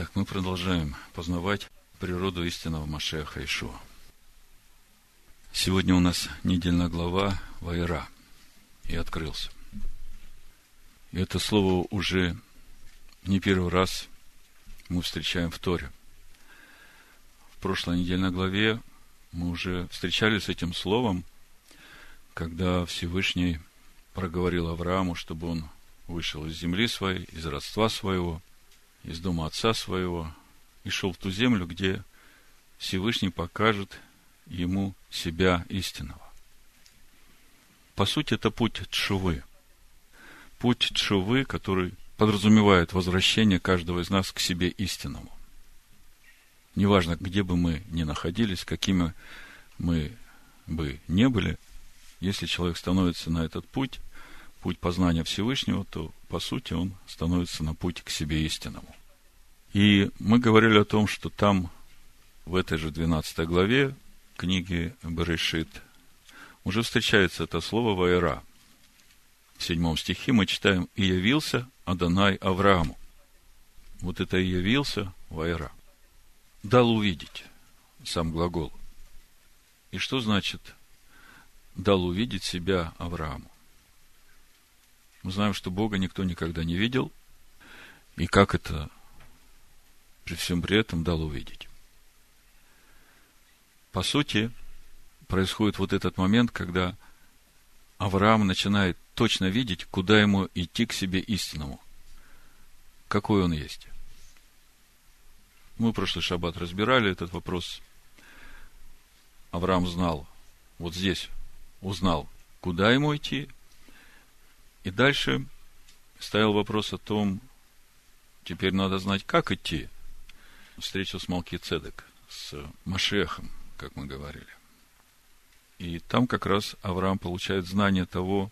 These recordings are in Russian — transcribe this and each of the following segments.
Так, мы продолжаем познавать природу истинного Машеха Ишуа. Сегодня у нас недельная глава Вайра. И открылся. И это слово уже не первый раз мы встречаем в Торе. В прошлой недельной главе мы уже встречались с этим словом, когда Всевышний проговорил Аврааму, чтобы он вышел из земли своей, из родства своего, из дома отца своего, и шел в ту землю, где Всевышний покажет ему себя истинного. По сути, это путь Тшувы. Путь Тшувы, который подразумевает возвращение каждого из нас к себе истинному. Неважно, где бы мы ни находились, какими мы бы не были, если человек становится на этот путь, путь познания Всевышнего, то, по сути, он становится на путь к себе истинному. И мы говорили о том, что там, в этой же 12 главе книги Берешит, уже встречается это слово «вайра». В седьмом стихе мы читаем «И явился Адонай Аврааму». Вот это «и явился» «вайра». Дал увидеть сам глагол. И что значит дал увидеть себя Аврааму? Мы знаем, что Бога никто никогда не видел, и как это при всем при этом дал увидеть. По сути, происходит вот этот момент, когда Авраам начинает точно видеть, куда ему идти к себе истинному. Какой он есть. Мы прошлый шаббат разбирали этот вопрос. Авраам знал, вот здесь узнал, куда ему идти, и дальше стоял вопрос о том, теперь надо знать, как идти. Встречу с Малки Цедек, с Машехом, как мы говорили. И там как раз Авраам получает знание того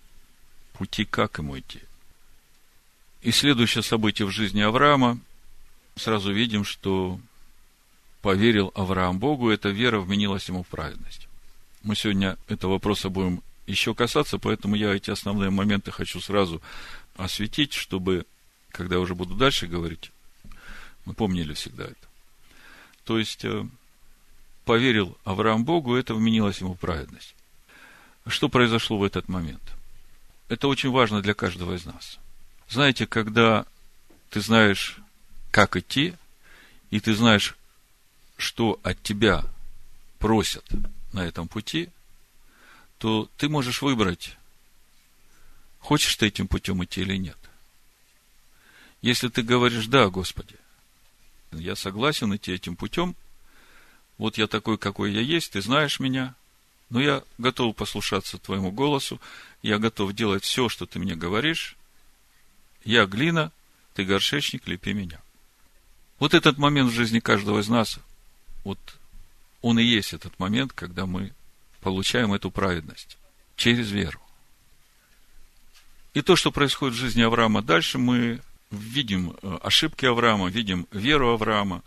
пути, как ему идти. И следующее событие в жизни Авраама, сразу видим, что поверил Авраам Богу, эта вера вменилась ему в праведность. Мы сегодня этого вопроса будем еще касаться, поэтому я эти основные моменты хочу сразу осветить, чтобы, когда уже буду дальше говорить, мы помнили всегда это. То есть, э, поверил Авраам Богу, это вменилось ему праведность. Что произошло в этот момент? Это очень важно для каждого из нас. Знаете, когда ты знаешь, как идти, и ты знаешь, что от тебя просят на этом пути – то ты можешь выбрать, хочешь ты этим путем идти или нет. Если ты говоришь, да, Господи, я согласен идти этим путем, вот я такой, какой я есть, ты знаешь меня, но я готов послушаться твоему голосу, я готов делать все, что ты мне говоришь, я глина, ты горшечник, лепи меня. Вот этот момент в жизни каждого из нас, вот он и есть этот момент, когда мы получаем эту праведность через веру. И то, что происходит в жизни Авраама дальше, мы видим э, ошибки Авраама, видим веру Авраама.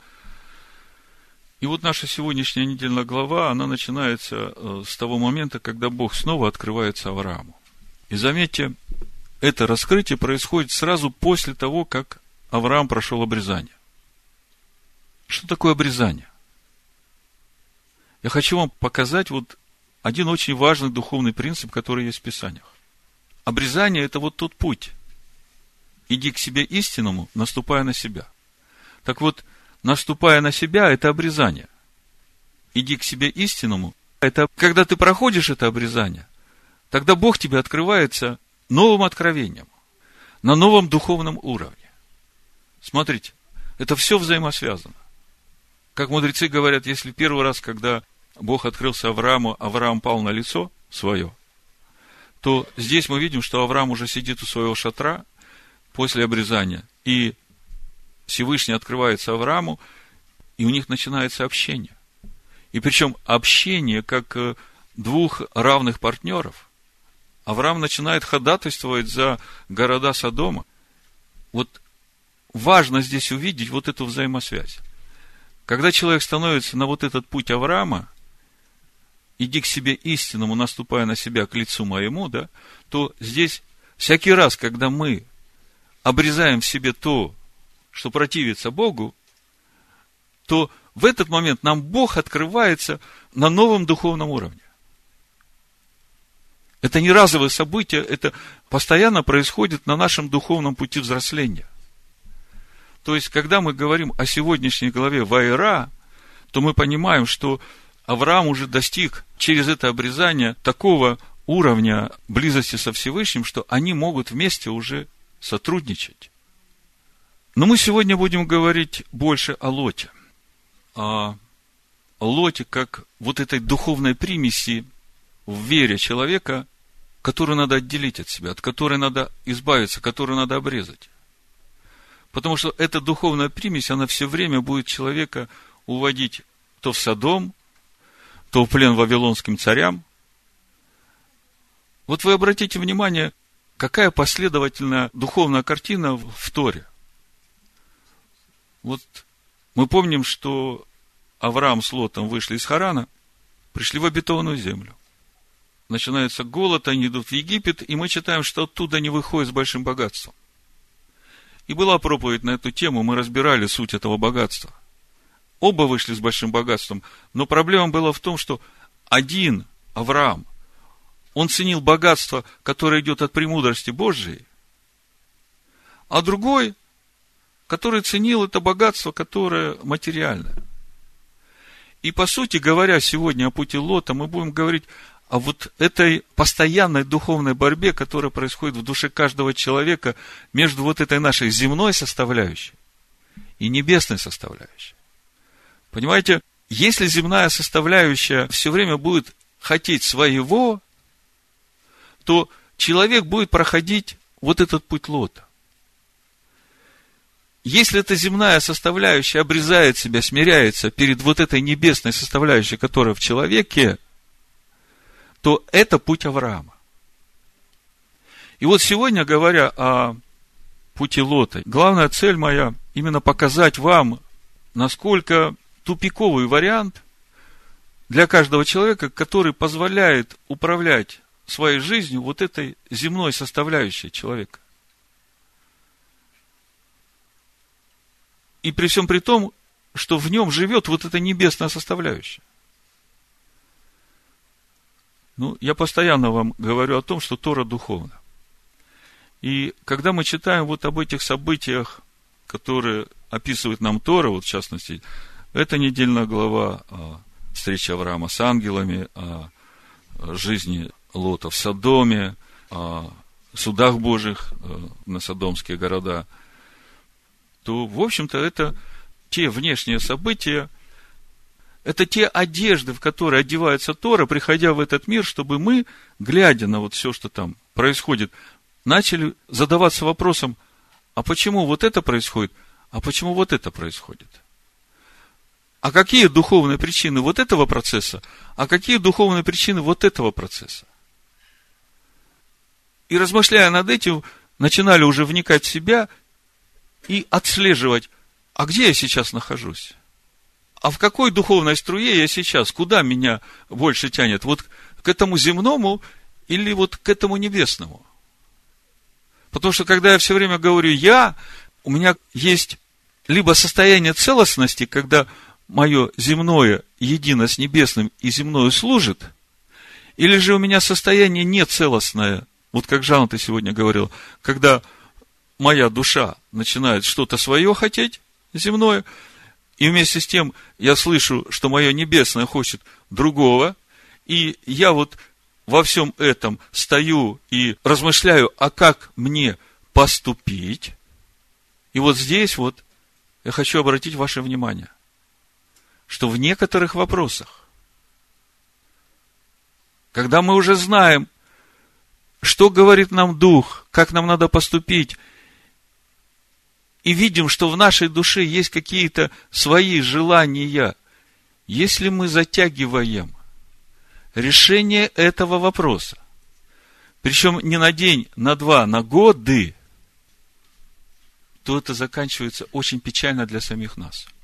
И вот наша сегодняшняя недельная глава, она начинается э, с того момента, когда Бог снова открывается Аврааму. И заметьте, это раскрытие происходит сразу после того, как Авраам прошел обрезание. Что такое обрезание? Я хочу вам показать вот один очень важный духовный принцип, который есть в Писаниях. Обрезание – это вот тот путь. Иди к себе истинному, наступая на себя. Так вот, наступая на себя – это обрезание. Иди к себе истинному – это когда ты проходишь это обрезание, тогда Бог тебе открывается новым откровением, на новом духовном уровне. Смотрите, это все взаимосвязано. Как мудрецы говорят, если первый раз, когда Бог открылся Аврааму, Авраам пал на лицо свое, то здесь мы видим, что Авраам уже сидит у своего шатра после обрезания, и Всевышний открывается Аврааму, и у них начинается общение. И причем общение как э, двух равных партнеров. Авраам начинает ходатайствовать за города Содома. Вот важно здесь увидеть вот эту взаимосвязь. Когда человек становится на вот этот путь Авраама, иди к себе истинному, наступая на себя к лицу моему, да, то здесь всякий раз, когда мы обрезаем в себе то, что противится Богу, то в этот момент нам Бог открывается на новом духовном уровне. Это не разовое событие, это постоянно происходит на нашем духовном пути взросления. То есть, когда мы говорим о сегодняшней главе Вайра, то мы понимаем, что Авраам уже достиг через это обрезание такого уровня близости со Всевышним, что они могут вместе уже сотрудничать. Но мы сегодня будем говорить больше о Лоте. О Лоте как вот этой духовной примеси в вере человека, которую надо отделить от себя, от которой надо избавиться, которую надо обрезать. Потому что эта духовная примесь, она все время будет человека уводить то в Содом, то в плен вавилонским царям. Вот вы обратите внимание, какая последовательная духовная картина в Торе. Вот мы помним, что Авраам с Лотом вышли из Харана, пришли в обетованную землю. Начинается голод, они идут в Египет, и мы читаем, что оттуда они выходят с большим богатством. И была проповедь на эту тему, мы разбирали суть этого богатства. Оба вышли с большим богатством, но проблема была в том, что один, Авраам, он ценил богатство, которое идет от премудрости Божьей, а другой, который ценил это богатство, которое материальное. И по сути говоря, сегодня о пути Лота мы будем говорить о вот этой постоянной духовной борьбе, которая происходит в душе каждого человека между вот этой нашей земной составляющей и небесной составляющей. Понимаете, если земная составляющая все время будет хотеть своего, то человек будет проходить вот этот путь лота. Если эта земная составляющая обрезает себя, смиряется перед вот этой небесной составляющей, которая в человеке, то это путь Авраама. И вот сегодня, говоря о пути Лота, главная цель моя именно показать вам, насколько тупиковый вариант для каждого человека, который позволяет управлять своей жизнью вот этой земной составляющей человека. И при всем при том, что в нем живет вот эта небесная составляющая. Ну, я постоянно вам говорю о том, что Тора духовна. И когда мы читаем вот об этих событиях, которые описывает нам Тора, вот в частности, это недельная глава о встрече Авраама с ангелами, о жизни Лота в Содоме, о судах Божьих э, на содомские города, то, в общем-то, это те внешние события, это те одежды, в которые одевается Тора, приходя в этот мир, чтобы мы, глядя на вот все, что там происходит, начали задаваться вопросом, а почему вот это происходит, а почему вот это происходит? А какие духовные причины вот этого процесса, а какие духовные причины вот этого процесса? И размышляя над этим, начинали уже вникать в себя и отслеживать, а где я сейчас нахожусь? А в какой духовной струе я сейчас? Куда меня больше тянет? Вот к этому земному или вот к этому небесному? Потому что когда я все время говорю «я», у меня есть либо состояние целостности, когда мое земное едино с небесным и земное служит, или же у меня состояние нецелостное, вот как Жан ты сегодня говорил, когда моя душа начинает что-то свое хотеть, земное, и вместе с тем я слышу, что мое небесное хочет другого, и я вот во всем этом стою и размышляю, а как мне поступить. И вот здесь вот я хочу обратить ваше внимание – что в некоторых вопросах, когда мы уже знаем, что говорит нам Дух, как нам надо поступить, и видим, что в нашей душе есть какие-то свои желания, если мы затягиваем решение этого вопроса, причем не на день, на два, на годы, то это заканчивается очень печально для самих нас –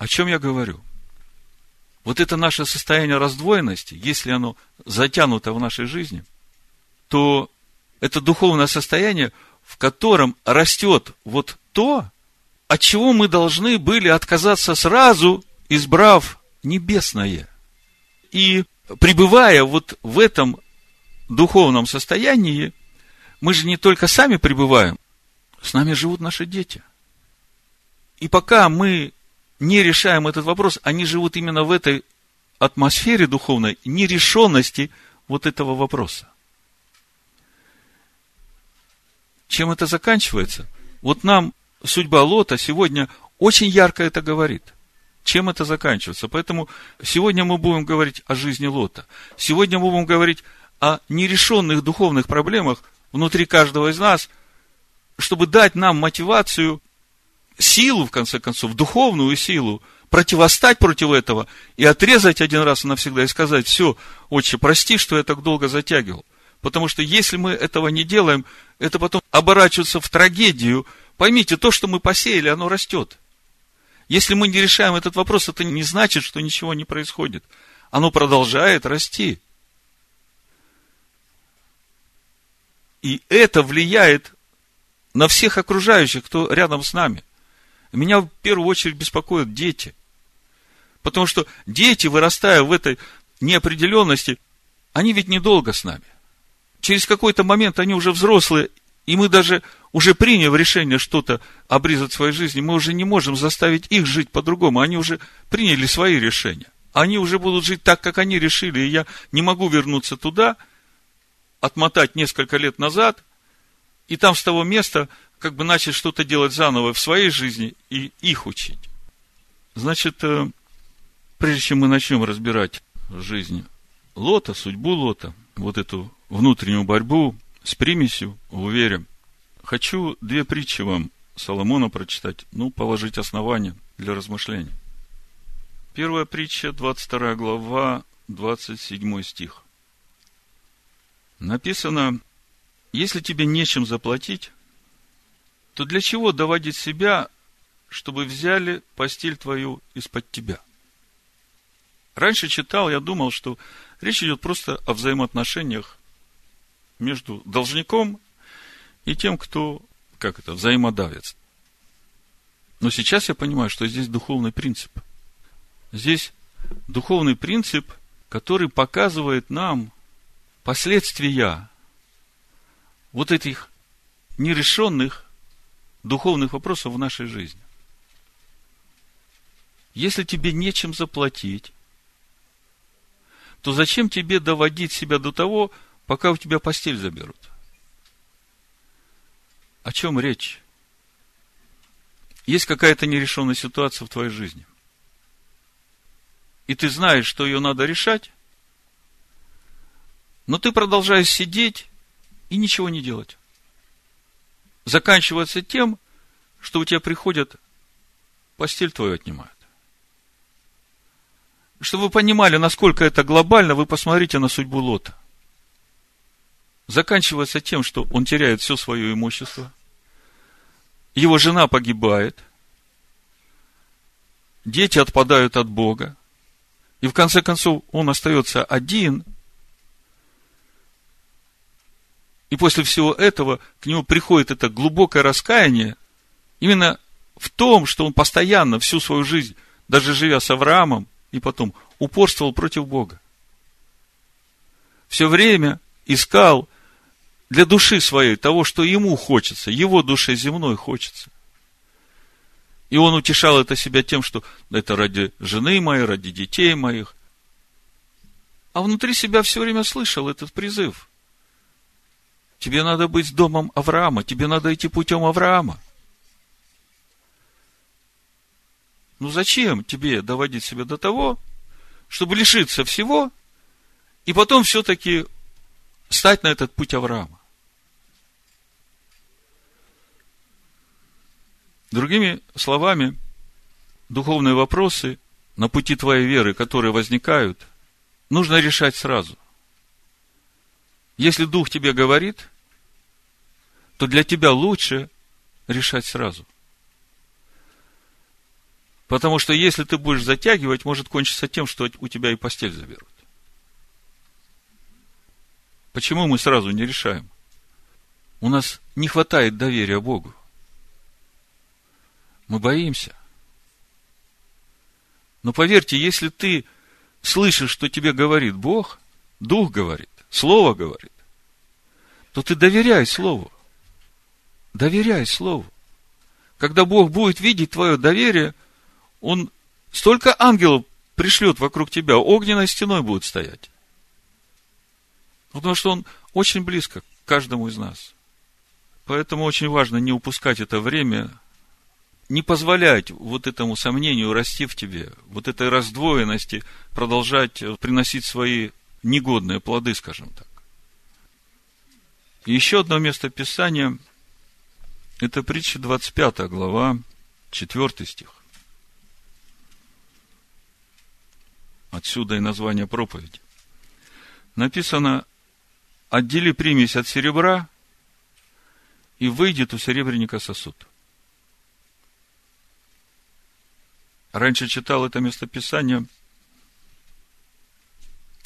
о чем я говорю? Вот это наше состояние раздвоенности, если оно затянуто в нашей жизни, то это духовное состояние, в котором растет вот то, от чего мы должны были отказаться сразу, избрав небесное. И пребывая вот в этом духовном состоянии, мы же не только сами пребываем, с нами живут наши дети. И пока мы не решаем этот вопрос, они живут именно в этой атмосфере духовной нерешенности вот этого вопроса. Чем это заканчивается? Вот нам судьба Лота сегодня очень ярко это говорит. Чем это заканчивается? Поэтому сегодня мы будем говорить о жизни Лота. Сегодня мы будем говорить о нерешенных духовных проблемах внутри каждого из нас, чтобы дать нам мотивацию, силу, в конце концов, духовную силу, противостать против этого и отрезать один раз и навсегда и сказать, все, отче, прости, что я так долго затягивал. Потому что если мы этого не делаем, это потом оборачивается в трагедию. Поймите, то, что мы посеяли, оно растет. Если мы не решаем этот вопрос, это не значит, что ничего не происходит. Оно продолжает расти. И это влияет на всех окружающих, кто рядом с нами. Меня в первую очередь беспокоят дети. Потому что дети, вырастая в этой неопределенности, они ведь недолго с нами. Через какой-то момент они уже взрослые, и мы даже уже приняв решение что-то обрезать в своей жизни, мы уже не можем заставить их жить по-другому. Они уже приняли свои решения. Они уже будут жить так, как они решили, и я не могу вернуться туда – отмотать несколько лет назад, и там с того места как бы начать что-то делать заново в своей жизни и их учить. Значит, э, прежде чем мы начнем разбирать жизнь Лота, судьбу Лота, вот эту внутреннюю борьбу с примесью в вере, хочу две притчи вам Соломона прочитать, ну, положить основания для размышления. Первая притча, 22 глава, 27 стих написано, если тебе нечем заплатить, то для чего доводить себя, чтобы взяли постель твою из-под тебя? Раньше читал, я думал, что речь идет просто о взаимоотношениях между должником и тем, кто, как это, взаимодавец. Но сейчас я понимаю, что здесь духовный принцип. Здесь духовный принцип, который показывает нам, последствия вот этих нерешенных духовных вопросов в нашей жизни. Если тебе нечем заплатить, то зачем тебе доводить себя до того, пока у тебя постель заберут? О чем речь? Есть какая-то нерешенная ситуация в твоей жизни. И ты знаешь, что ее надо решать, но ты продолжаешь сидеть и ничего не делать. Заканчивается тем, что у тебя приходят, постель твою отнимают. Чтобы вы понимали, насколько это глобально, вы посмотрите на судьбу Лота. Заканчивается тем, что он теряет все свое имущество, его жена погибает, дети отпадают от Бога, и в конце концов он остается один – И после всего этого к нему приходит это глубокое раскаяние именно в том, что он постоянно всю свою жизнь, даже живя с Авраамом, и потом упорствовал против Бога. Все время искал для души своей того, что ему хочется, его душе земной хочется. И он утешал это себя тем, что это ради жены моей, ради детей моих. А внутри себя все время слышал этот призыв – Тебе надо быть домом Авраама, тебе надо идти путем Авраама. Ну зачем тебе доводить себя до того, чтобы лишиться всего, и потом все-таки стать на этот путь Авраама? Другими словами, духовные вопросы на пути твоей веры, которые возникают, нужно решать сразу. Если Дух тебе говорит, то для тебя лучше решать сразу. Потому что если ты будешь затягивать, может кончиться тем, что у тебя и постель заберут. Почему мы сразу не решаем? У нас не хватает доверия Богу. Мы боимся. Но поверьте, если ты слышишь, что тебе говорит Бог, Дух говорит, Слово говорит, то ты доверяй Слову. Доверяй Слову. Когда Бог будет видеть твое доверие, Он столько ангелов пришлет вокруг тебя, огненной стеной будет стоять. Потому что Он очень близко к каждому из нас. Поэтому очень важно не упускать это время, не позволять вот этому сомнению расти в тебе, вот этой раздвоенности продолжать приносить свои негодные плоды, скажем так. Еще одно место Писания – это притча 25 глава, 4 стих. Отсюда и название проповеди. Написано, отдели примесь от серебра, и выйдет у серебряника сосуд. Раньше читал это местописание.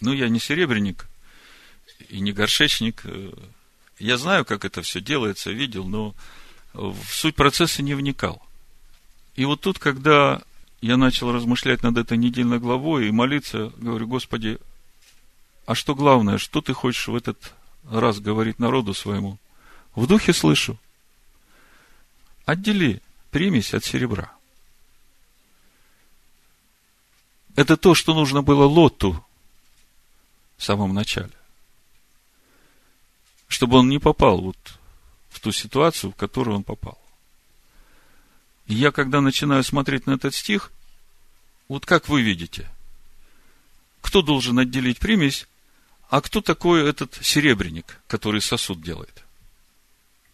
Ну, я не серебряник и не горшечник. Я знаю, как это все делается, видел, но в суть процесса не вникал. И вот тут, когда я начал размышлять над этой недельной главой и молиться, говорю, Господи, а что главное, что ты хочешь в этот раз говорить народу своему? В духе слышу. Отдели примесь от серебра. Это то, что нужно было Лоту в самом начале. Чтобы он не попал вот в ту ситуацию, в которую он попал. И я, когда начинаю смотреть на этот стих, вот как вы видите, кто должен отделить примесь, а кто такой этот серебряник, который сосуд делает?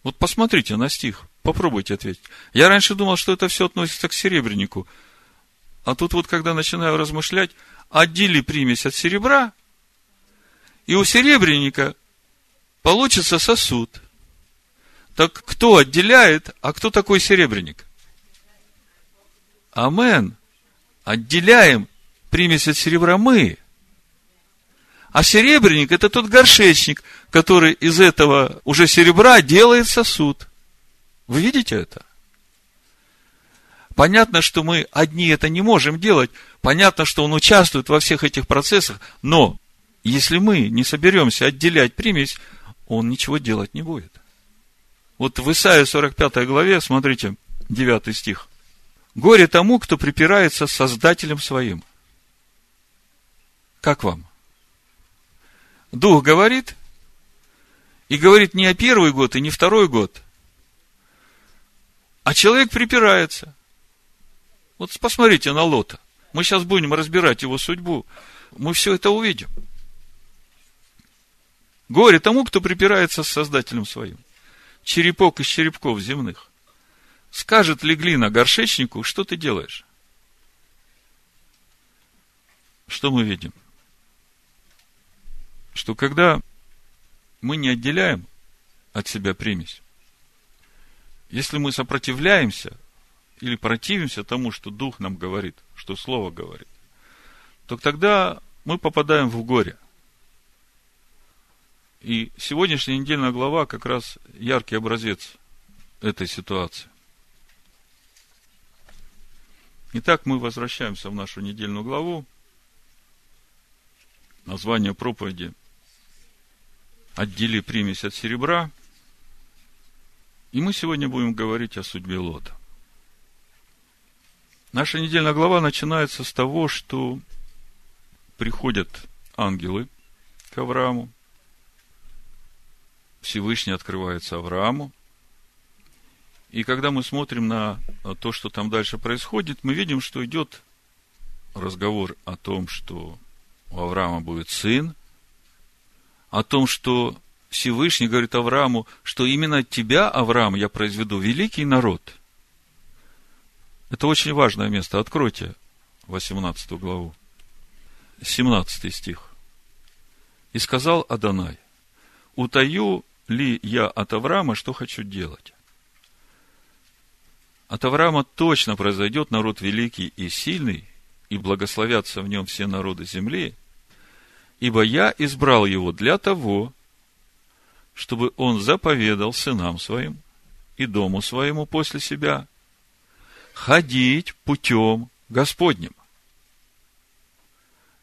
Вот посмотрите на стих, попробуйте ответить. Я раньше думал, что это все относится к серебрянику. А тут вот, когда начинаю размышлять, отдели примесь от серебра, и у серебряника получится сосуд. Так кто отделяет, а кто такой серебряник? Амен. Отделяем примесь от серебра мы. А серебряник – это тот горшечник, который из этого уже серебра делает сосуд. Вы видите это? Понятно, что мы одни это не можем делать. Понятно, что он участвует во всех этих процессах. Но если мы не соберемся отделять примесь, он ничего делать не будет. Вот в Исаии 45 главе, смотрите, 9 стих. Горе тому, кто припирается с Создателем своим. Как вам? Дух говорит, и говорит не о первый год и не второй год, а человек припирается. Вот посмотрите на Лота. Мы сейчас будем разбирать его судьбу. Мы все это увидим. Горе тому, кто припирается с Создателем своим. Черепок из черепков земных. Скажет ли глина горшечнику, что ты делаешь? Что мы видим? что когда мы не отделяем от себя примесь, если мы сопротивляемся или противимся тому, что Дух нам говорит, что Слово говорит, то тогда мы попадаем в горе. И сегодняшняя недельная глава как раз яркий образец этой ситуации. Итак, мы возвращаемся в нашу недельную главу. Название проповеди отдели примесь от серебра. И мы сегодня будем говорить о судьбе Лота. Наша недельная глава начинается с того, что приходят ангелы к Аврааму. Всевышний открывается Аврааму. И когда мы смотрим на то, что там дальше происходит, мы видим, что идет разговор о том, что у Авраама будет сын, о том, что Всевышний говорит Аврааму, что именно от тебя, Авраам, я произведу великий народ. Это очень важное место. Откройте 18 главу. 17 стих. И сказал Адонай, утаю ли я от Авраама, что хочу делать? От Авраама точно произойдет народ великий и сильный, и благословятся в нем все народы земли, ибо я избрал его для того, чтобы он заповедал сынам своим и дому своему после себя ходить путем Господним,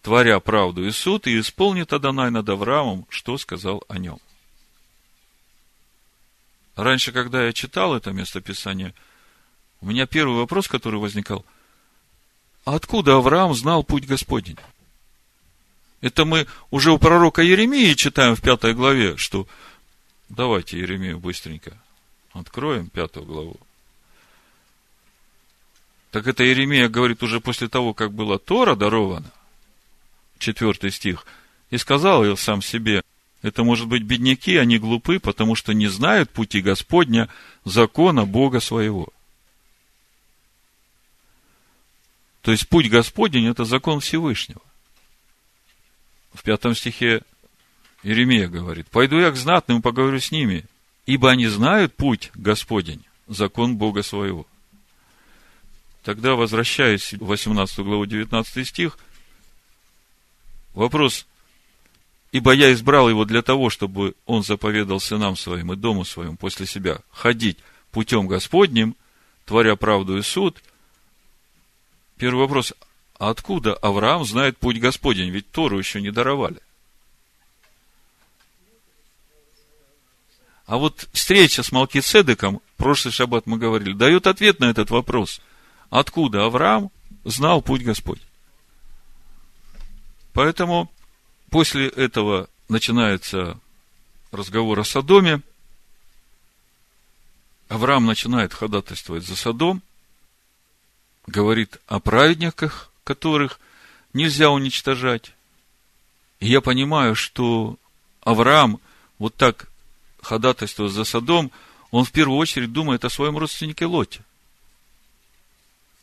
творя правду и суд, и исполнит Адонай над Авраамом, что сказал о нем. Раньше, когда я читал это местописание, у меня первый вопрос, который возникал, откуда Авраам знал путь Господень? Это мы уже у пророка Еремии читаем в пятой главе, что давайте Еремию быстренько откроем пятую главу. Так это Еремия говорит уже после того, как была Тора дарована, четвертый стих, и сказал я сам себе, это, может быть, бедняки, они глупы, потому что не знают пути Господня, закона Бога своего. То есть, путь Господень – это закон Всевышнего. В пятом стихе Иеремия говорит, «Пойду я к знатным, поговорю с ними, ибо они знают путь Господень, закон Бога своего». Тогда, возвращаясь в 18 главу 19 стих, вопрос – Ибо я избрал его для того, чтобы он заповедал сынам своим и дому своим после себя ходить путем Господним, творя правду и суд. Первый вопрос. Откуда Авраам знает путь Господень? Ведь Тору еще не даровали. А вот встреча с Малкицедеком, прошлый шаббат мы говорили, дает ответ на этот вопрос. Откуда Авраам знал путь Господь? Поэтому После этого начинается разговор о Содоме. Авраам начинает ходатайствовать за Содом, говорит о праведниках, которых нельзя уничтожать. И я понимаю, что Авраам вот так ходатайствуя за Содом, он в первую очередь думает о своем родственнике Лоте.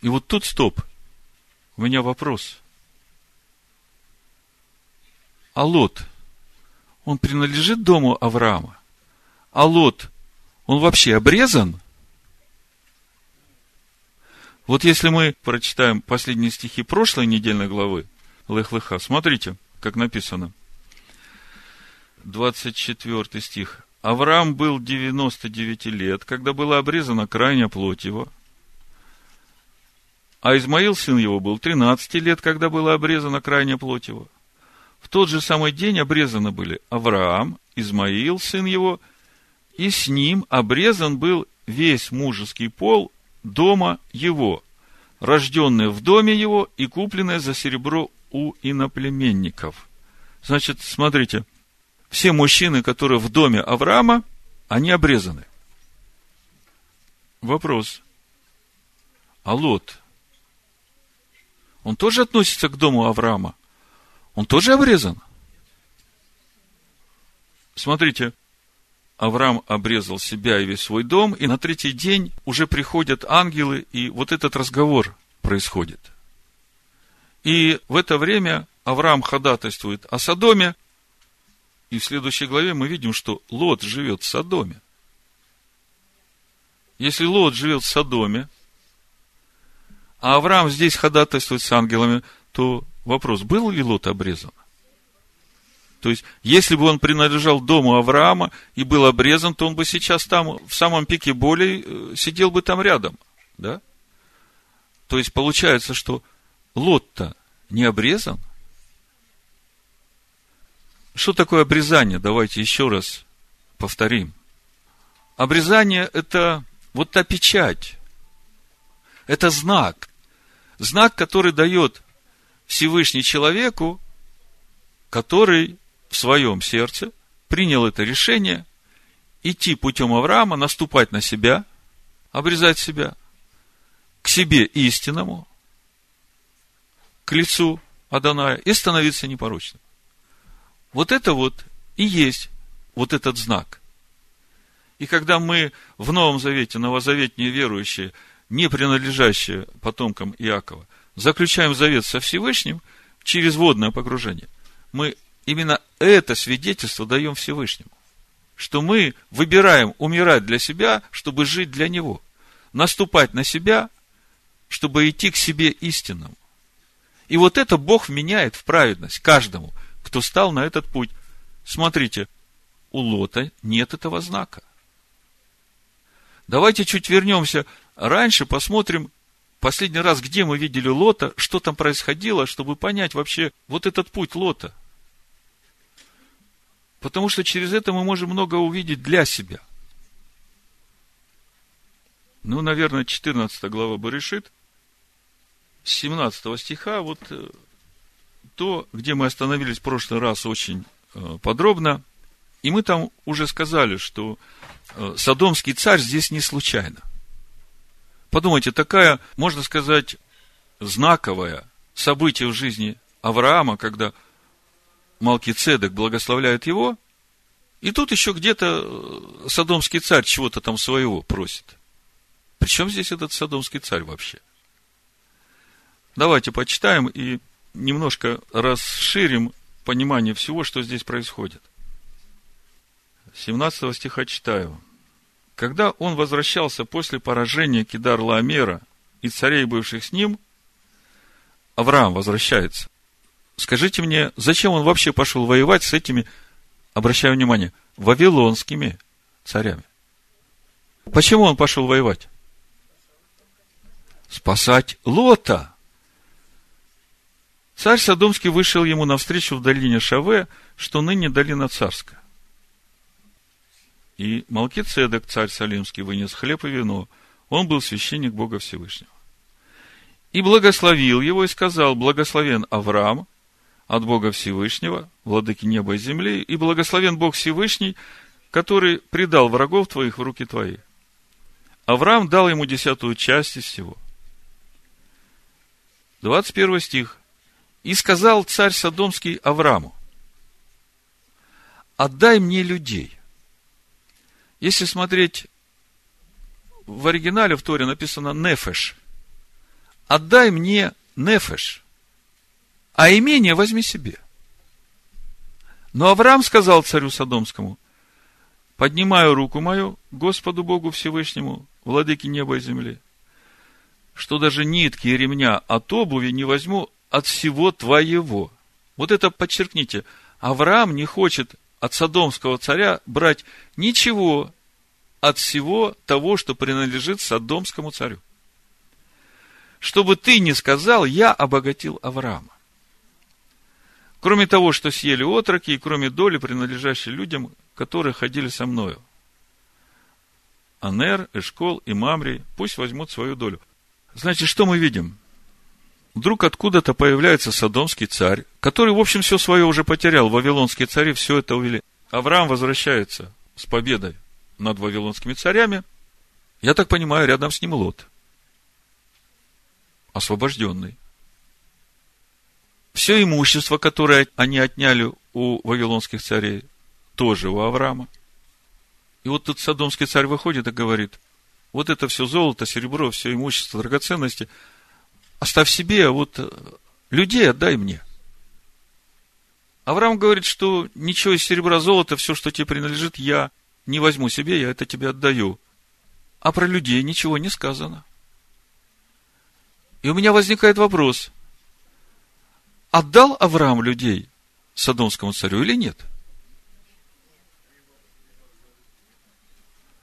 И вот тут стоп. У меня вопрос. А Лот, он принадлежит дому Авраама? А Лот, он вообще обрезан? Вот если мы прочитаем последние стихи прошлой недельной главы Лех-Леха, смотрите, как написано. 24 стих. Авраам был 99 лет, когда была обрезана крайняя плоть его. А Измаил, сын его, был 13 лет, когда была обрезана крайняя плоть его. В тот же самый день обрезаны были Авраам, Измаил, сын его, и с ним обрезан был весь мужеский пол дома его, рожденный в доме его и купленный за серебро у иноплеменников. Значит, смотрите, все мужчины, которые в доме Авраама, они обрезаны. Вопрос. А Лот, он тоже относится к дому Авраама? Он тоже обрезан. Смотрите, Авраам обрезал себя и весь свой дом, и на третий день уже приходят ангелы, и вот этот разговор происходит. И в это время Авраам ходатайствует о Содоме, и в следующей главе мы видим, что Лот живет в Содоме. Если Лот живет в Содоме, а Авраам здесь ходатайствует с ангелами, то Вопрос, был ли Лот обрезан? То есть, если бы он принадлежал дому Авраама и был обрезан, то он бы сейчас там, в самом пике боли, э, сидел бы там рядом. Да? То есть, получается, что Лот-то не обрезан. Что такое обрезание? Давайте еще раз повторим. Обрезание – это вот та печать. Это знак. Знак, который дает Всевышний человеку, который в своем сердце принял это решение идти путем Авраама, наступать на себя, обрезать себя, к себе истинному, к лицу Аданая и становиться непорочным. Вот это вот и есть вот этот знак. И когда мы в Новом Завете, новозаветние верующие, не принадлежащие потомкам Иакова, заключаем завет со Всевышним через водное погружение, мы именно это свидетельство даем Всевышнему. Что мы выбираем умирать для себя, чтобы жить для Него. Наступать на себя, чтобы идти к себе истинному. И вот это Бог меняет в праведность каждому, кто стал на этот путь. Смотрите, у Лота нет этого знака. Давайте чуть вернемся раньше, посмотрим, Последний раз, где мы видели Лота, что там происходило, чтобы понять вообще вот этот путь Лота. Потому что через это мы можем много увидеть для себя. Ну, наверное, 14 глава Барышит, с 17 стиха, вот э, то, где мы остановились в прошлый раз очень э, подробно, и мы там уже сказали, что э, Содомский царь здесь не случайно. Подумайте, такая, можно сказать, знаковое событие в жизни Авраама, когда Малкицедек благословляет его, и тут еще где-то э, Содомский царь чего-то там своего просит. Причем здесь этот Содомский царь вообще? Давайте почитаем и немножко расширим понимание всего, что здесь происходит. 17 стиха читаю. Когда он возвращался после поражения Кидар Ламера и царей, бывших с ним, Авраам возвращается. Скажите мне, зачем он вообще пошел воевать с этими, обращаю внимание, вавилонскими царями? Почему он пошел воевать? Спасать Лота. Царь Содомский вышел ему навстречу в долине Шаве, что ныне долина царская. И Малкицедек, царь Салимский, вынес хлеб и вино. Он был священник Бога Всевышнего. И благословил его и сказал, благословен Авраам от Бога Всевышнего, владыки неба и земли, и благословен Бог Всевышний, который предал врагов твоих в руки твои. Авраам дал ему десятую часть из всего. 21 стих. И сказал царь Содомский Аврааму, отдай мне людей. Если смотреть в оригинале в Торе написано нефеш. Отдай мне нефеш, а имение возьми себе. Но Авраам сказал царю Содомскому, поднимаю руку мою Господу Богу Всевышнему, владыке неба и земли, что даже нитки и ремня от обуви не возьму от всего твоего. Вот это подчеркните. Авраам не хочет от Содомского царя брать ничего от всего того, что принадлежит Содомскому царю. Чтобы ты не сказал, я обогатил Авраама. Кроме того, что съели отроки, и кроме доли, принадлежащей людям, которые ходили со мною. Анер, Эшкол и Мамри пусть возьмут свою долю. Значит, что мы видим? вдруг откуда-то появляется Содомский царь, который, в общем, все свое уже потерял. Вавилонские цари все это увели. Авраам возвращается с победой над вавилонскими царями. Я так понимаю, рядом с ним Лот. Освобожденный. Все имущество, которое они отняли у вавилонских царей, тоже у Авраама. И вот тут Содомский царь выходит и говорит, вот это все золото, серебро, все имущество, драгоценности – оставь себе, а вот э, людей отдай мне. Авраам говорит, что ничего из серебра, золота, все, что тебе принадлежит, я не возьму себе, я это тебе отдаю. А про людей ничего не сказано. И у меня возникает вопрос. Отдал Авраам людей Содомскому царю или нет?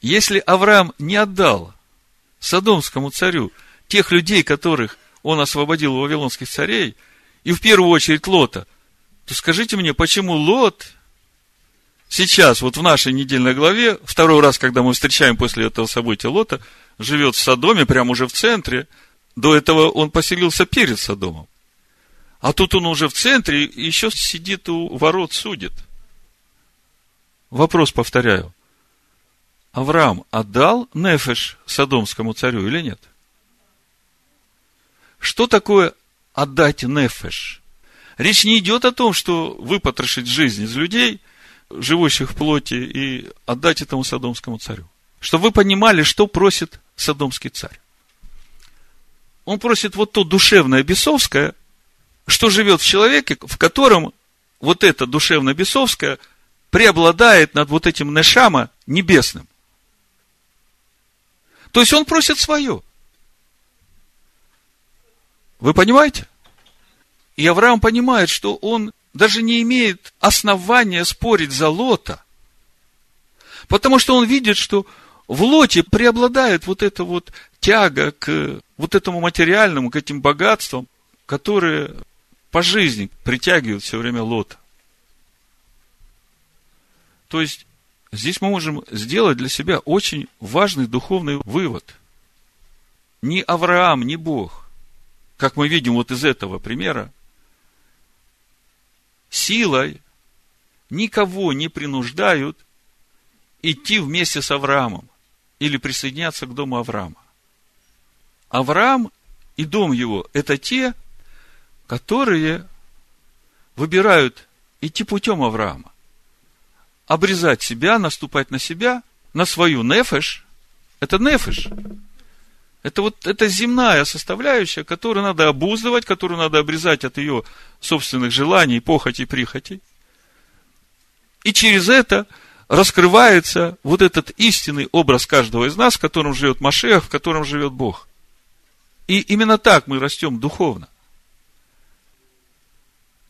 Если Авраам не отдал Содомскому царю тех людей, которых он освободил вавилонских царей, и в первую очередь Лота, то скажите мне, почему Лот сейчас, вот в нашей недельной главе, второй раз, когда мы встречаем после этого события Лота, живет в Содоме, прямо уже в центре, до этого он поселился перед Содомом. А тут он уже в центре и еще сидит у ворот, судит. Вопрос повторяю. Авраам отдал Нефеш Содомскому царю или нет? Что такое отдать нефеш? Речь не идет о том, что выпотрошить жизнь из людей, живущих в плоти, и отдать этому садомскому царю. Чтобы вы понимали, что просит садомский царь. Он просит вот то душевное бесовское, что живет в человеке, в котором вот это душевное бесовское преобладает над вот этим нешама небесным. То есть он просит свое – вы понимаете? И Авраам понимает, что он даже не имеет основания спорить за Лота. Потому что он видит, что в лоте преобладает вот эта вот тяга к вот этому материальному, к этим богатствам, которые по жизни притягивают все время лота. То есть, здесь мы можем сделать для себя очень важный духовный вывод. Ни Авраам, ни Бог, как мы видим вот из этого примера, силой никого не принуждают идти вместе с Авраамом или присоединяться к дому Авраама. Авраам и дом его – это те, которые выбирают идти путем Авраама. Обрезать себя, наступать на себя, на свою нефеш. Это нефеш. Это вот это земная составляющая, которую надо обуздывать, которую надо обрезать от ее собственных желаний, похотей, прихотей. И через это раскрывается вот этот истинный образ каждого из нас, в котором живет Машех, в котором живет Бог. И именно так мы растем духовно.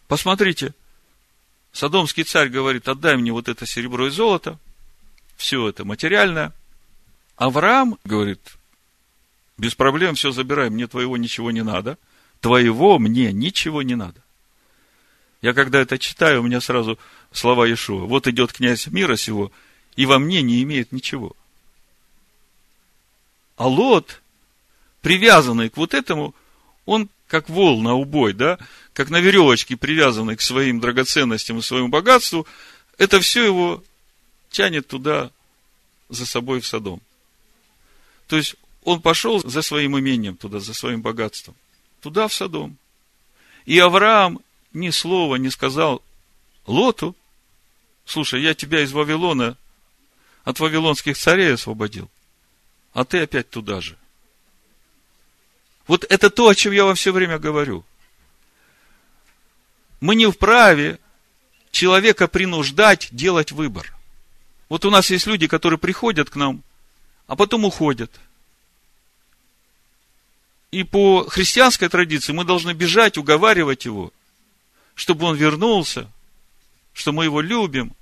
Посмотрите, Содомский царь говорит, отдай мне вот это серебро и золото, все это материальное. Авраам говорит, без проблем все забирай, мне твоего ничего не надо, твоего мне ничего не надо. Я когда это читаю, у меня сразу слова Иешуа. Вот идет князь мира сего, и во мне не имеет ничего. А Лот, привязанный к вот этому, он как вол на убой, да, как на веревочке привязанный к своим драгоценностям и своему богатству, это все его тянет туда за собой в садом. То есть он пошел за своим имением туда, за своим богатством, туда в садом. И Авраам ни слова не сказал Лоту, слушай, я тебя из Вавилона, от вавилонских царей освободил, а ты опять туда же. Вот это то, о чем я вам все время говорю. Мы не вправе человека принуждать делать выбор. Вот у нас есть люди, которые приходят к нам, а потом уходят. И по христианской традиции мы должны бежать, уговаривать его – чтобы он вернулся, что мы его любим.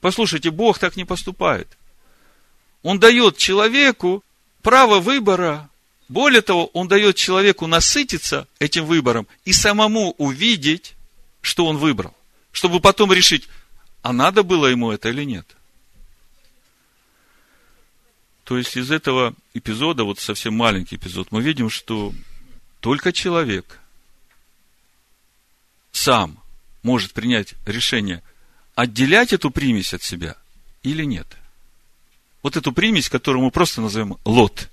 Послушайте, Бог так не поступает. Он дает человеку право выбора. Более того, он дает человеку насытиться этим выбором и самому увидеть, что он выбрал, чтобы потом решить, а надо было ему это или нет. То есть из этого эпизода, вот совсем маленький эпизод, мы видим, что только человек, сам может принять решение отделять эту примесь от себя или нет. Вот эту примесь, которую мы просто назовем лот.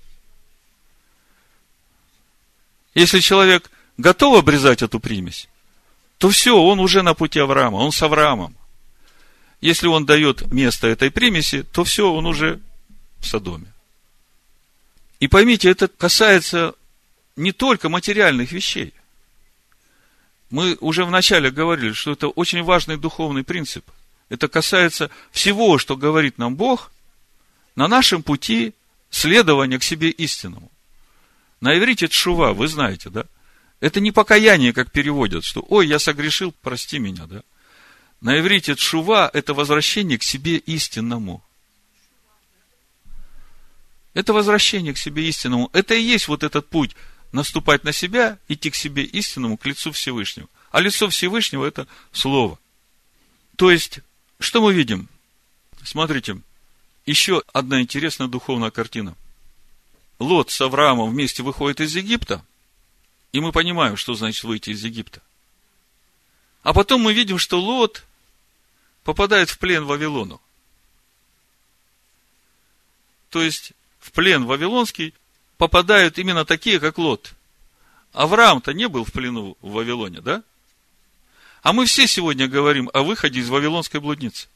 Если человек готов обрезать эту примесь, то все, он уже на пути Авраама, он с Авраамом. Если он дает место этой примеси, то все, он уже в Содоме. И поймите, это касается не только материальных вещей. Мы уже вначале говорили, что это очень важный духовный принцип. Это касается всего, что говорит нам Бог на нашем пути следования к себе истинному. На иврите тшува, вы знаете, да? Это не покаяние, как переводят, что «Ой, я согрешил, прости меня», да? На иврите тшува – это возвращение к себе истинному. Это возвращение к себе истинному. Это и есть вот этот путь – наступать на себя, идти к себе истинному, к лицу Всевышнего. А лицо Всевышнего – это Слово. То есть, что мы видим? Смотрите, еще одна интересная духовная картина. Лот с Авраамом вместе выходит из Египта, и мы понимаем, что значит выйти из Египта. А потом мы видим, что Лот попадает в плен Вавилону. То есть, в плен Вавилонский – попадают именно такие, как Лот. Авраам-то не был в плену в Вавилоне, да? А мы все сегодня говорим о выходе из Вавилонской блудницы.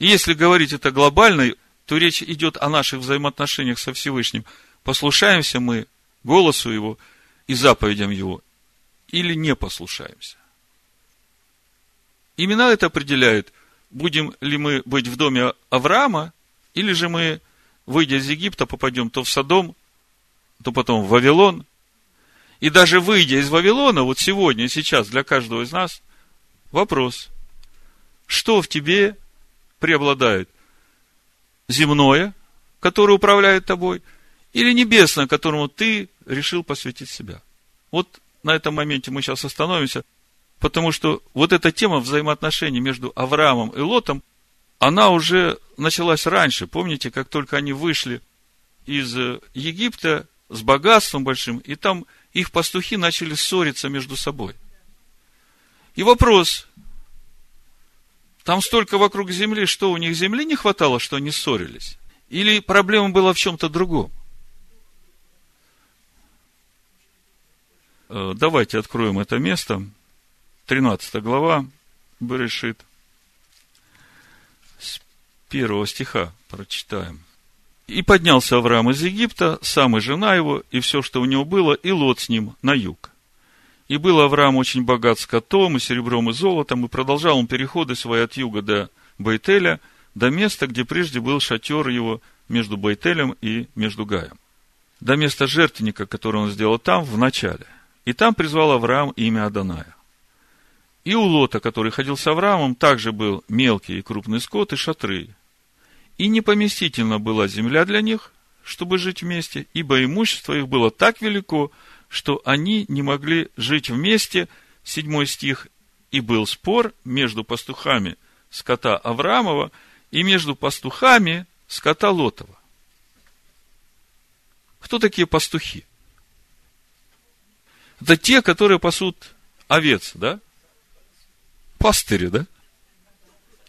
И если говорить это глобально, то речь идет о наших взаимоотношениях со Всевышним. Послушаемся мы голосу Его и заповедям Его, или не послушаемся. Именно это определяет, будем ли мы быть в доме Авраама, или же мы выйдя из Египта, попадем то в Содом, то потом в Вавилон. И даже выйдя из Вавилона, вот сегодня, сейчас для каждого из нас, вопрос, что в тебе преобладает? земное, которое управляет тобой, или небесное, которому ты решил посвятить себя. Вот на этом моменте мы сейчас остановимся, потому что вот эта тема взаимоотношений между Авраамом и Лотом, она уже началась раньше. Помните, как только они вышли из Египта с богатством большим, и там их пастухи начали ссориться между собой. И вопрос, там столько вокруг земли, что у них земли не хватало, что они ссорились? Или проблема была в чем-то другом? Э, давайте откроем это место. 13 глава Берешит. Первого стиха прочитаем. «И поднялся Авраам из Египта, сам и жена его, и все, что у него было, и Лот с ним на юг. И был Авраам очень богат скотом, и серебром, и золотом, и продолжал он переходы свои от юга до Байтеля, до места, где прежде был шатер его между Байтелем и между Гаем. До места жертвенника, который он сделал там, в начале. И там призвал Авраам имя Аданая. И у Лота, который ходил с Авраамом, также был мелкий и крупный скот и шатры. И непоместительна была земля для них, чтобы жить вместе, ибо имущество их было так велико, что они не могли жить вместе, седьмой стих, и был спор между пастухами скота Авраамова и между пастухами скота Лотова. Кто такие пастухи? Это те, которые пасут овец, да? Пастыри, да?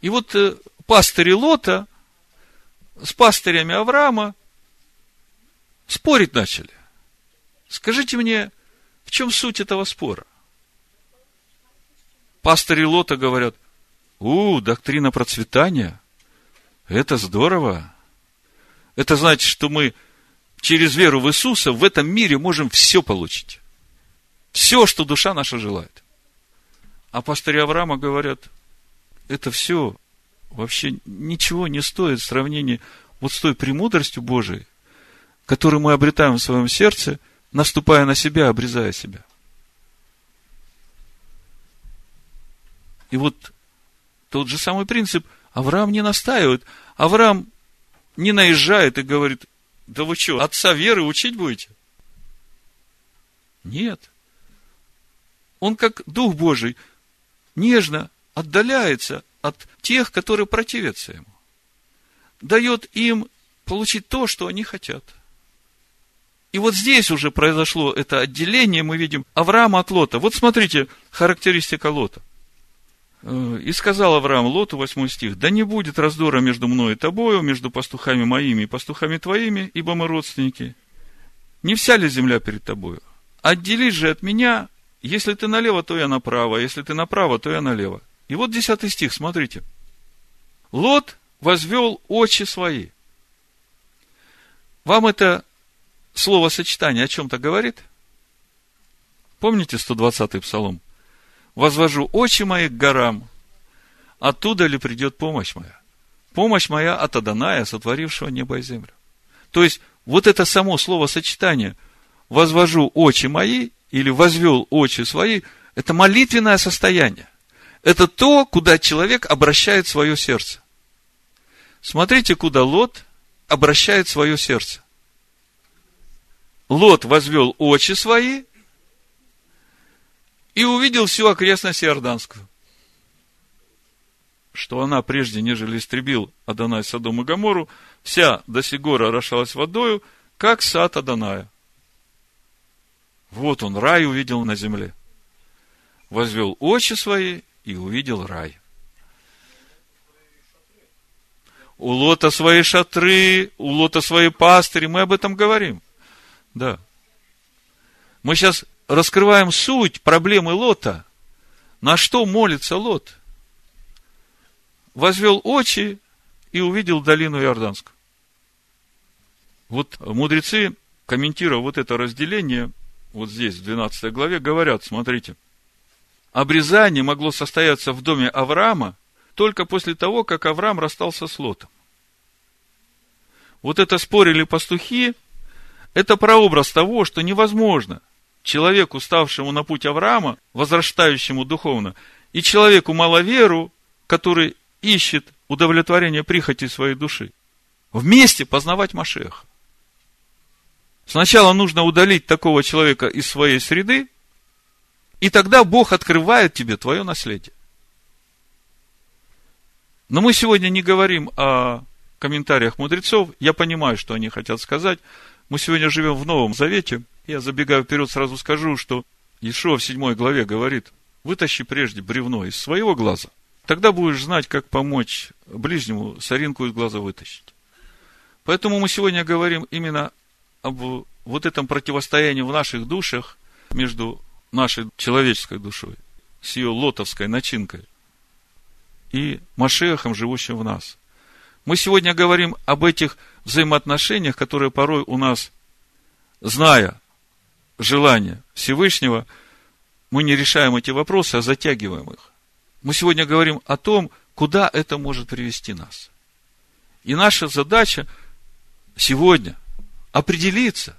И вот э, пастыри Лота с пастырями Авраама спорить начали. Скажите мне, в чем суть этого спора? Пастыри Лота говорят, у, доктрина процветания, это здорово. Это значит, что мы через веру в Иисуса в этом мире можем все получить. Все, что душа наша желает. А пастыри Авраама говорят, это все вообще ничего не стоит в сравнении вот с той премудростью Божией, которую мы обретаем в своем сердце – наступая на себя, обрезая себя. И вот тот же самый принцип. Авраам не настаивает. Авраам не наезжает и говорит, да вы что, отца веры учить будете? Нет. Он как Дух Божий нежно отдаляется от тех, которые противятся ему. Дает им получить то, что они хотят – и вот здесь уже произошло это отделение, мы видим Авраама от Лота. Вот смотрите, характеристика Лота. Э, и сказал Авраам Лоту, 8 стих, да не будет раздора между мной и тобою, между пастухами моими и пастухами твоими, ибо мы родственники. Не вся ли земля перед тобою? Отделись же от меня, если ты налево, то я направо, если ты направо, то я налево. И вот 10 стих, смотрите. Лот возвел очи свои. Вам это словосочетание о чем-то говорит? Помните 120-й псалом? «Возвожу очи мои к горам, оттуда ли придет помощь моя? Помощь моя от Аданая, сотворившего небо и землю». То есть, вот это само словосочетание «возвожу очи мои» или «возвел очи свои» – это молитвенное состояние. Это то, куда человек обращает свое сердце. Смотрите, куда Лот обращает свое сердце. Лот возвел очи свои и увидел всю окрестность Иорданскую. Что она прежде, нежели истребил Адонай Содом и Гамору, вся до сигора орошалась водою, как сад Адоная. Вот он, рай увидел на земле. Возвел очи свои и увидел рай. У Лота свои шатры, у Лота свои пастыри, мы об этом говорим. Да. Мы сейчас раскрываем суть проблемы Лота. На что молится Лот? Возвел очи и увидел долину Иорданскую. Вот мудрецы, комментируя вот это разделение, вот здесь, в 12 главе, говорят, смотрите, обрезание могло состояться в доме Авраама только после того, как Авраам расстался с Лотом. Вот это спорили пастухи, это прообраз того, что невозможно человеку, ставшему на путь Авраама, возрастающему духовно, и человеку маловеру, который ищет удовлетворение прихоти своей души. вместе познавать Машеха. Сначала нужно удалить такого человека из своей среды, и тогда Бог открывает тебе твое наследие. Но мы сегодня не говорим о комментариях мудрецов. Я понимаю, что они хотят сказать. Мы сегодня живем в Новом Завете. Я забегаю вперед, сразу скажу, что Ишуа в седьмой главе говорит, вытащи прежде бревно из своего глаза, тогда будешь знать, как помочь ближнему соринку из глаза вытащить. Поэтому мы сегодня говорим именно об вот этом противостоянии в наших душах между нашей человеческой душой, с ее лотовской начинкой, и Машехом, живущим в нас. Мы сегодня говорим об этих взаимоотношениях, которые порой у нас, зная желание Всевышнего, мы не решаем эти вопросы, а затягиваем их. Мы сегодня говорим о том, куда это может привести нас. И наша задача сегодня определиться,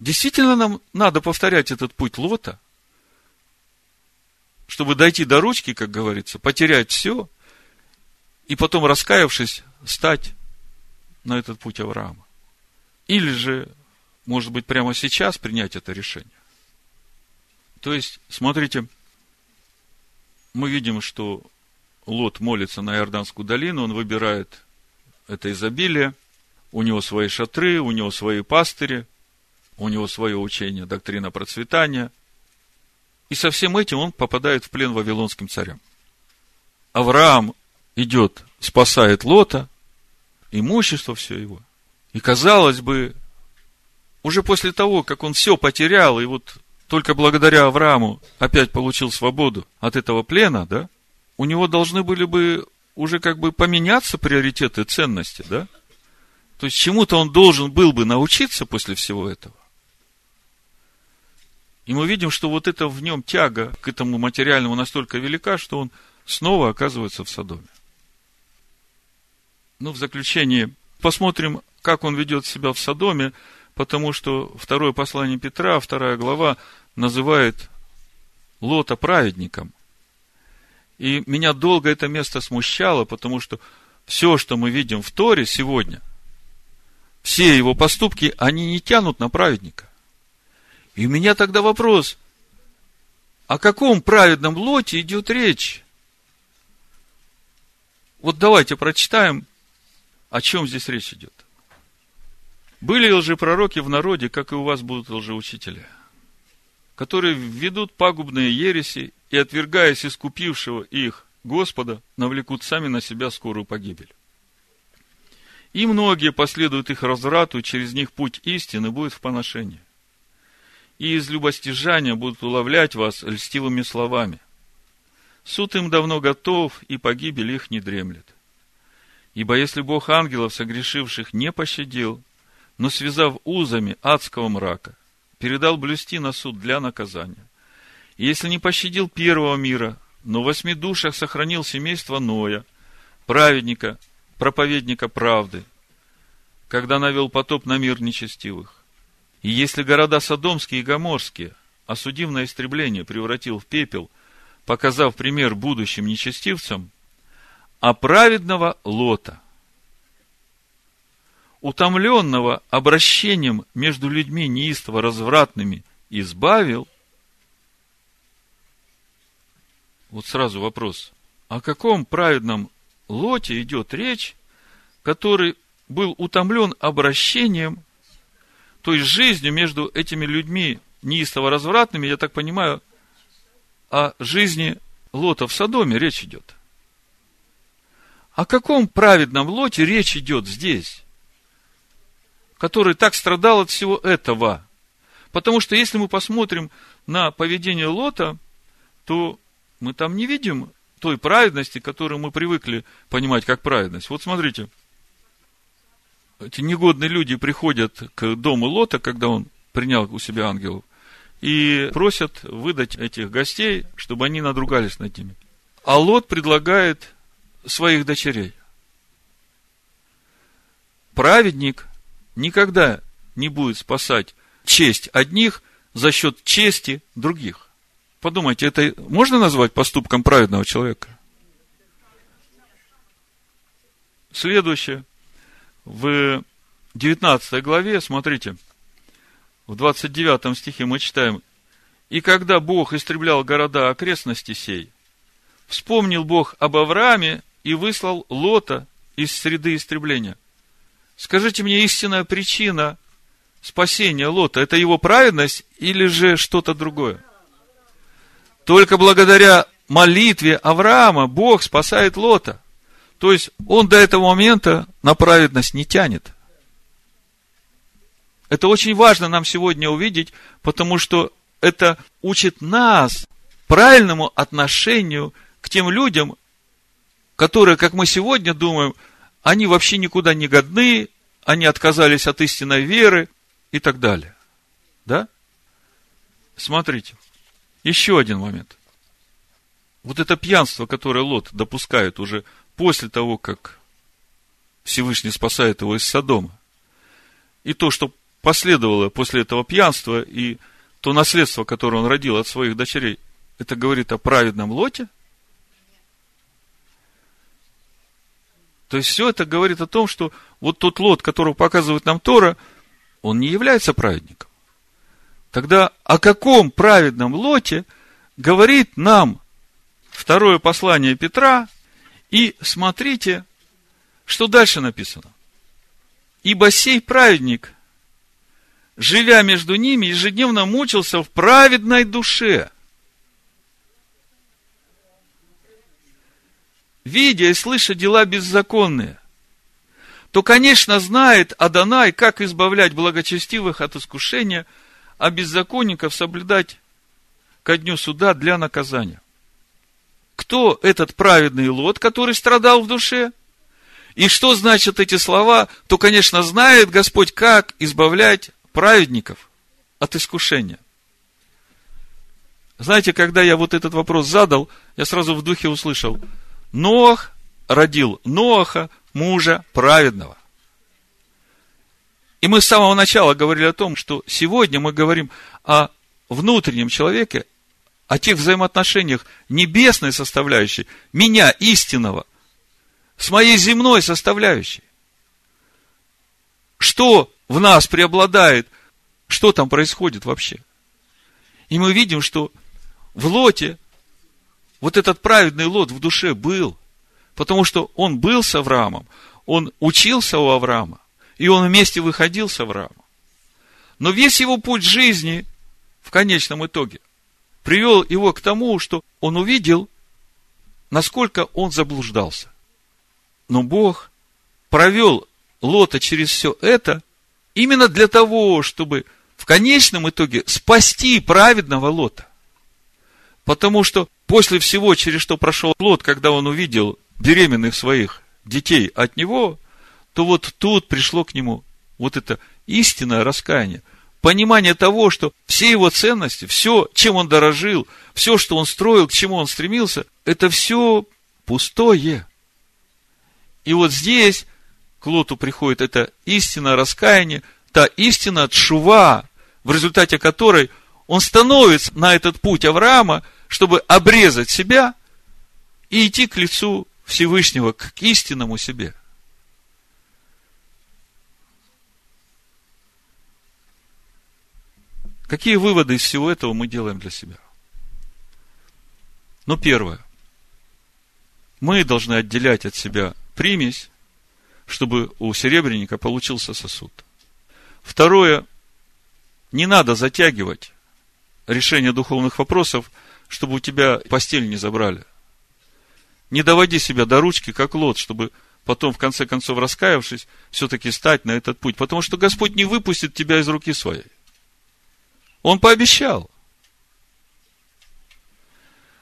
действительно нам надо повторять этот путь Лота, чтобы дойти до ручки, как говорится, потерять все, и потом, раскаявшись, стать на этот путь Авраама. Или же может быть, прямо сейчас принять это решение. То есть, смотрите, мы видим, что Лот молится на Иорданскую долину, он выбирает это изобилие, у него свои шатры, у него свои пастыри, у него свое учение, доктрина процветания. И со всем этим он попадает в плен вавилонским царям. Авраам идет, спасает Лота, имущество все его. И казалось бы, уже после того, как он все потерял, и вот только благодаря Аврааму опять получил свободу от этого плена, да, у него должны были бы уже как бы поменяться приоритеты ценности, да? То есть чему-то он должен был бы научиться после всего этого. И мы видим, что вот это в нем тяга к этому материальному настолько велика, что он снова оказывается в Содоме. Ну, в заключение посмотрим, как он ведет себя в Содоме, потому что второе послание Петра, вторая глава, называет Лота праведником. И меня долго это место смущало, потому что все, что мы видим в Торе сегодня, все его поступки, они не тянут на праведника. И у меня тогда вопрос, о каком праведном лоте идет речь? Вот давайте прочитаем, о чем здесь речь идет. Были лжепророки в народе, как и у вас будут лжеучители, которые ведут пагубные ереси и, отвергаясь искупившего их Господа, навлекут сами на себя скорую погибель. И многие последуют их разврату, и через них путь истины будет в поношении. И из любостяжания будут уловлять вас льстивыми словами. Суд им давно готов, и погибель их не дремлет. Ибо если Бог ангелов, согрешивших, не пощадил, но связав узами адского мрака, передал блюсти на суд для наказания. И если не пощадил первого мира, но в восьми душах сохранил семейство Ноя, праведника, проповедника правды, когда навел потоп на мир нечестивых. И если города Содомские и Гоморские, осудив на истребление, превратил в пепел, показав пример будущим нечестивцам, а праведного Лота – утомленного обращением между людьми неистово развратными избавил, вот сразу вопрос, о каком праведном лоте идет речь, который был утомлен обращением, то есть жизнью между этими людьми неистово развратными, я так понимаю, о жизни Лота в Содоме речь идет. О каком праведном лоте речь идет здесь? который так страдал от всего этого. Потому что если мы посмотрим на поведение Лота, то мы там не видим той праведности, которую мы привыкли понимать как праведность. Вот смотрите, эти негодные люди приходят к дому Лота, когда он принял у себя ангелов, и просят выдать этих гостей, чтобы они надругались над ними. А Лот предлагает своих дочерей. Праведник никогда не будет спасать честь одних за счет чести других. Подумайте, это можно назвать поступком праведного человека? Следующее. В 19 главе, смотрите, в 29 стихе мы читаем, «И когда Бог истреблял города окрестности сей, вспомнил Бог об Аврааме и выслал Лота из среды истребления». Скажите мне, истинная причина спасения Лота – это его праведность или же что-то другое? Только благодаря молитве Авраама Бог спасает Лота. То есть, он до этого момента на праведность не тянет. Это очень важно нам сегодня увидеть, потому что это учит нас правильному отношению к тем людям, которые, как мы сегодня думаем, они вообще никуда не годны, они отказались от истинной веры и так далее. Да? Смотрите, еще один момент. Вот это пьянство, которое Лот допускает уже после того, как Всевышний спасает его из Содома, и то, что последовало после этого пьянства, и то наследство, которое он родил от своих дочерей, это говорит о праведном Лоте? То есть, все это говорит о том, что вот тот Лот, которого показывает нам Тора, он не является праведником. Тогда о каком праведном Лоте говорит нам второе послание Петра, и смотрите, что дальше написано. Ибо сей праведник, живя между ними, ежедневно мучился в праведной душе. Видя и слыша дела беззаконные, то, конечно, знает Адонай, как избавлять благочестивых от искушения, а беззаконников соблюдать ко дню суда для наказания кто этот праведный Лот, который страдал в душе, и что значат эти слова, то, конечно, знает Господь, как избавлять праведников от искушения. Знаете, когда я вот этот вопрос задал, я сразу в духе услышал, Ноах родил Ноаха, мужа праведного. И мы с самого начала говорили о том, что сегодня мы говорим о внутреннем человеке, о тех взаимоотношениях небесной составляющей, меня, истинного, с моей земной составляющей. Что в нас преобладает, что там происходит вообще. И мы видим, что в Лоте вот этот праведный Лот в душе был, потому что он был с Авраамом, он учился у Авраама, и он вместе выходил с Авраамом. Но весь его путь жизни в конечном итоге привел его к тому, что он увидел, насколько он заблуждался. Но Бог провел Лота через все это именно для того, чтобы в конечном итоге спасти праведного Лота. Потому что после всего, через что прошел Лот, когда он увидел беременных своих детей от него, то вот тут пришло к нему вот это истинное раскаяние – понимание того, что все его ценности, все, чем он дорожил, все, что он строил, к чему он стремился, это все пустое. И вот здесь к Лоту приходит это истина раскаяния, та истина тшува, в результате которой он становится на этот путь Авраама, чтобы обрезать себя и идти к лицу Всевышнего, к истинному себе. Какие выводы из всего этого мы делаем для себя? Ну, первое. Мы должны отделять от себя примесь, чтобы у серебряника получился сосуд. Второе. Не надо затягивать решение духовных вопросов, чтобы у тебя постель не забрали. Не доводи себя до ручки, как лот, чтобы потом, в конце концов, раскаявшись, все-таки стать на этот путь. Потому что Господь не выпустит тебя из руки своей. Он пообещал.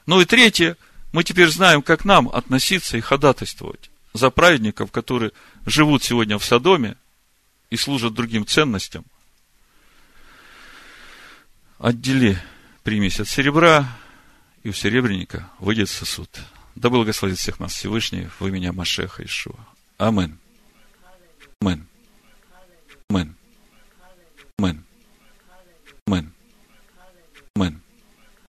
Ну и третье, мы теперь знаем, как нам относиться и ходатайствовать за праведников, которые живут сегодня в Содоме и служат другим ценностям. Отдели примесь от серебра, и у серебряника выйдет сосуд. Да благословит всех нас Всевышний в имя Машеха Ишуа. Амин. Амин. Амин. Амин. Woman. Woman.